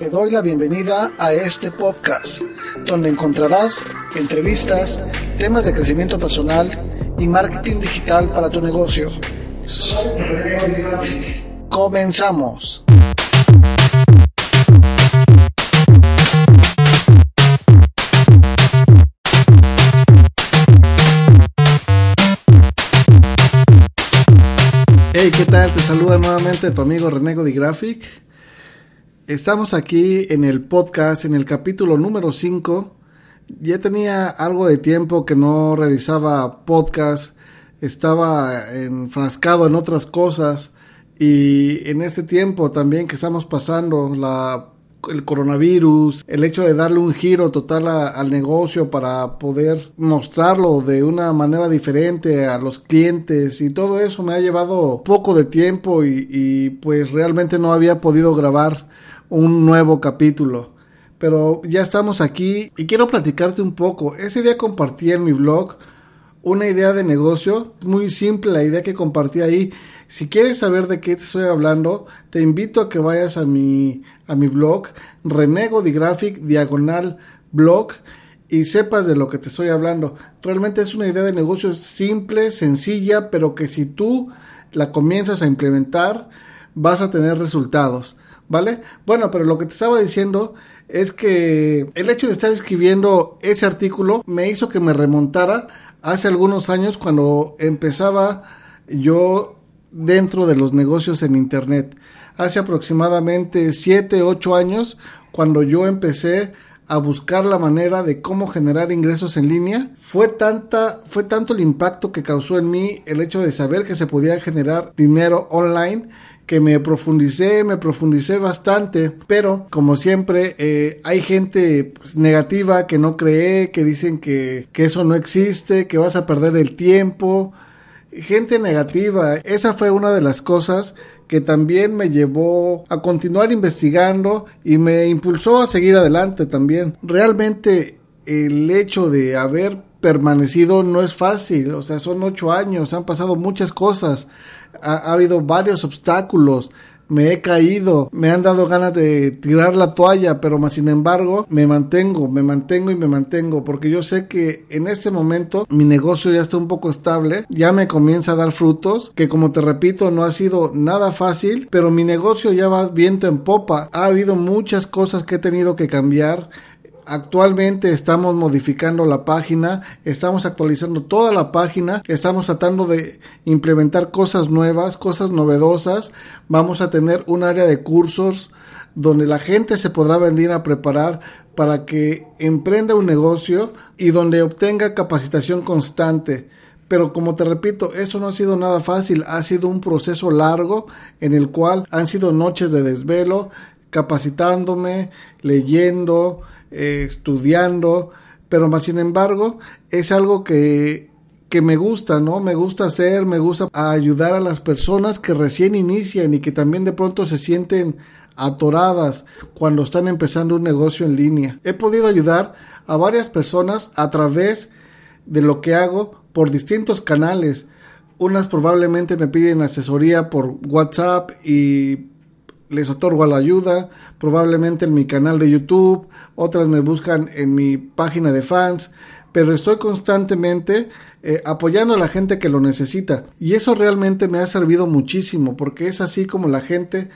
Te doy la bienvenida a este podcast, donde encontrarás entrevistas, temas de crecimiento personal y marketing digital para tu negocio. Soy Comenzamos. Hey, ¿qué tal? Te saluda nuevamente tu amigo Renego de Graphic. Estamos aquí en el podcast, en el capítulo número 5. Ya tenía algo de tiempo que no realizaba podcast, estaba enfrascado en otras cosas. Y en este tiempo también que estamos pasando la el coronavirus, el hecho de darle un giro total al negocio para poder mostrarlo de una manera diferente a los clientes y todo eso me ha llevado poco de tiempo y pues realmente no había podido grabar un nuevo capítulo. Pero ya estamos aquí y quiero platicarte un poco. Ese día compartí en mi blog una idea de negocio, muy simple la idea que compartí ahí. Si quieres saber de qué te estoy hablando, te invito a que vayas a mi, a mi blog, Renego de Graphic, diagonal blog, y sepas de lo que te estoy hablando. Realmente es una idea de negocio simple, sencilla, pero que si tú la comienzas a implementar, vas a tener resultados. ¿Vale? Bueno, pero lo que te estaba diciendo es que el hecho de estar escribiendo ese artículo me hizo que me remontara hace algunos años cuando empezaba yo dentro de los negocios en Internet. Hace aproximadamente 7, 8 años cuando yo empecé a buscar la manera de cómo generar ingresos en línea, fue tanta fue tanto el impacto que causó en mí el hecho de saber que se podía generar dinero online que me profundicé, me profundicé bastante, pero como siempre eh, hay gente pues, negativa que no cree, que dicen que, que eso no existe, que vas a perder el tiempo, gente negativa. Esa fue una de las cosas que también me llevó a continuar investigando y me impulsó a seguir adelante también. Realmente el hecho de haber permanecido no es fácil, o sea, son ocho años, han pasado muchas cosas ha, habido varios obstáculos, me he caído, me han dado ganas de tirar la toalla, pero más sin embargo me mantengo, me mantengo y me mantengo, porque yo sé que en este momento mi negocio ya está un poco estable, ya me comienza a dar frutos, que como te repito no ha sido nada fácil, pero mi negocio ya va viento en popa, ha habido muchas cosas que he tenido que cambiar, Actualmente estamos modificando la página, estamos actualizando toda la página, estamos tratando de implementar cosas nuevas, cosas novedosas. Vamos a tener un área de cursos donde la gente se podrá venir a preparar para que emprenda un negocio y donde obtenga capacitación constante. Pero como te repito, eso no ha sido nada fácil, ha sido un proceso largo en el cual han sido noches de desvelo, capacitándome, leyendo, estudiando, pero más sin embargo es algo que, que me gusta, ¿no? Me gusta hacer, me gusta ayudar a las personas que recién inician y que también de pronto se sienten atoradas cuando están empezando un negocio en línea. He podido ayudar a varias personas a través de lo que hago por distintos canales. Unas probablemente me piden asesoría por WhatsApp y les otorgo la ayuda, probablemente en mi canal de YouTube, otras me buscan en mi página de fans, pero estoy constantemente eh, apoyando a la gente que lo necesita. Y eso realmente me ha servido muchísimo, porque es así como la gente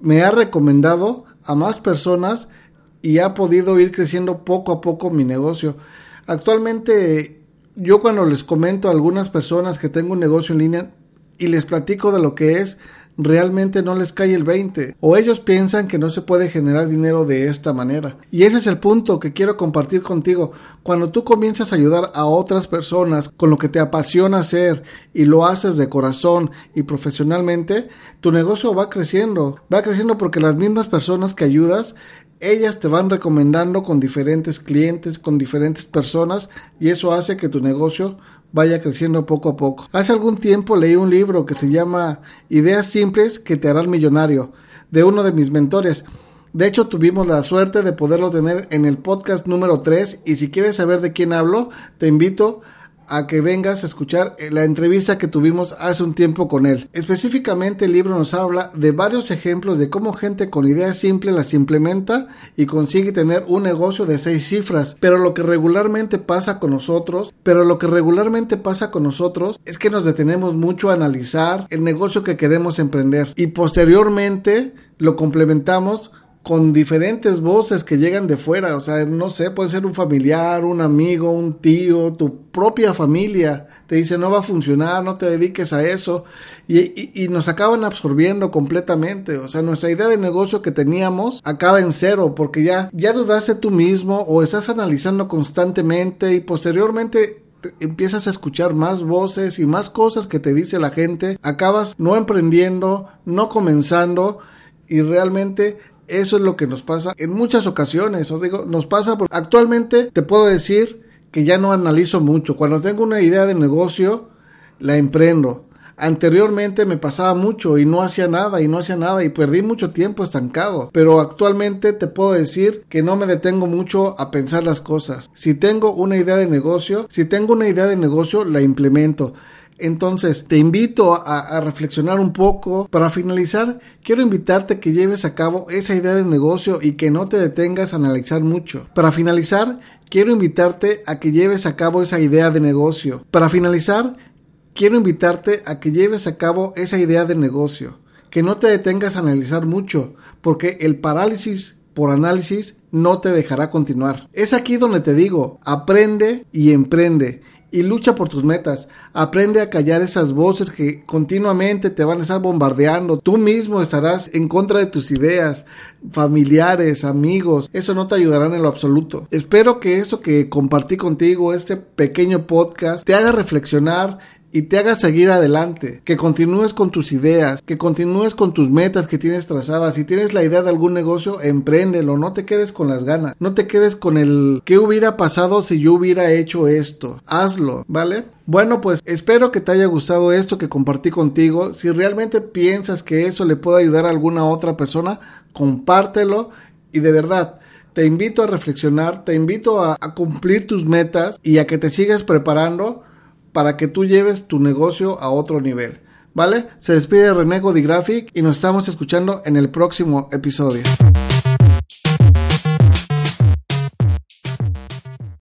me ha recomendado a más personas y ha podido ir creciendo poco a poco mi negocio. Actualmente yo cuando les comento a algunas personas que tengo un negocio en línea y les platico de lo que es, realmente no les cae el 20 o ellos piensan que no se puede generar dinero de esta manera. Y ese es el punto que quiero compartir contigo. Cuando tú comienzas a ayudar a otras personas con lo que te apasiona hacer y lo haces de corazón y profesionalmente, tu negocio va creciendo. Va creciendo porque las mismas personas que ayudas ellas te van recomendando con diferentes clientes, con diferentes personas y eso hace que tu negocio vaya creciendo poco a poco. Hace algún tiempo leí un libro que se llama Ideas simples que te harán millonario, de uno de mis mentores. De hecho, tuvimos la suerte de poderlo tener en el podcast número 3 y si quieres saber de quién hablo, te invito a que vengas a escuchar eh, la entrevista que tuvimos hace un tiempo con él. Específicamente el libro nos habla de varios ejemplos de cómo gente con ideas simples las implementa y consigue tener un negocio de seis cifras. Pero lo que regularmente pasa con nosotros, pero lo que regularmente pasa con nosotros es que nos detenemos mucho a analizar el negocio que queremos emprender y posteriormente lo complementamos con diferentes voces que llegan de fuera, o sea, no sé, puede ser un familiar, un amigo, un tío, tu propia familia, te dice no va a funcionar, no te dediques a eso, y, nos acaban absorbiendo completamente, o sea, nuestra idea de negocio que teníamos acaba en cero, porque ya, ya dudaste tú mismo o estás analizando constantemente y posteriormente empiezas a escuchar más voces y más cosas que te dice la gente, acabas no emprendiendo, no comenzando y realmente eso es lo que nos pasa en muchas ocasiones. Os digo, nos pasa porque actualmente te puedo decir que ya no analizo mucho. Cuando tengo una idea de negocio, la emprendo. Anteriormente me pasaba mucho y no hacía nada y no hacía nada y perdí mucho tiempo estancado. Pero actualmente te puedo decir que no me detengo mucho a pensar las cosas. Si tengo una idea de negocio, si tengo una idea de negocio, la implemento. Entonces, te invito a, reflexionar un poco. Para finalizar, quiero invitarte a que lleves a cabo esa idea de negocio y que no te detengas a analizar mucho. Para finalizar, quiero invitarte a que lleves a cabo esa idea de negocio. Para finalizar, quiero invitarte a que lleves a cabo esa idea de negocio. Que no te detengas a analizar mucho, porque el parálisis por análisis no te dejará continuar. Es aquí donde te digo, aprende y emprende y lucha por tus metas. Aprende a callar esas voces que continuamente te van a estar bombardeando. Tú mismo estarás en contra de tus ideas, familiares, amigos. Eso no te ayudará en lo absoluto. Espero que eso que compartí contigo, este pequeño podcast, te haga reflexionar y te haga seguir adelante, que continúes con tus ideas, que continúes con tus metas que tienes trazadas. Si tienes la idea de algún negocio, empréndelo, no te quedes con las ganas, no te quedes con el qué hubiera pasado si yo hubiera hecho esto. Hazlo, ¿vale? Bueno, pues espero que te haya gustado esto que compartí contigo. Si realmente piensas que eso le puede ayudar a alguna otra persona, compártelo y de verdad te invito a reflexionar, te invito a, a, cumplir tus metas y a que te sigas preparando para que tú lleves tu negocio a otro nivel. ¿Vale? Se despide René Graphic y nos estamos escuchando en el próximo episodio.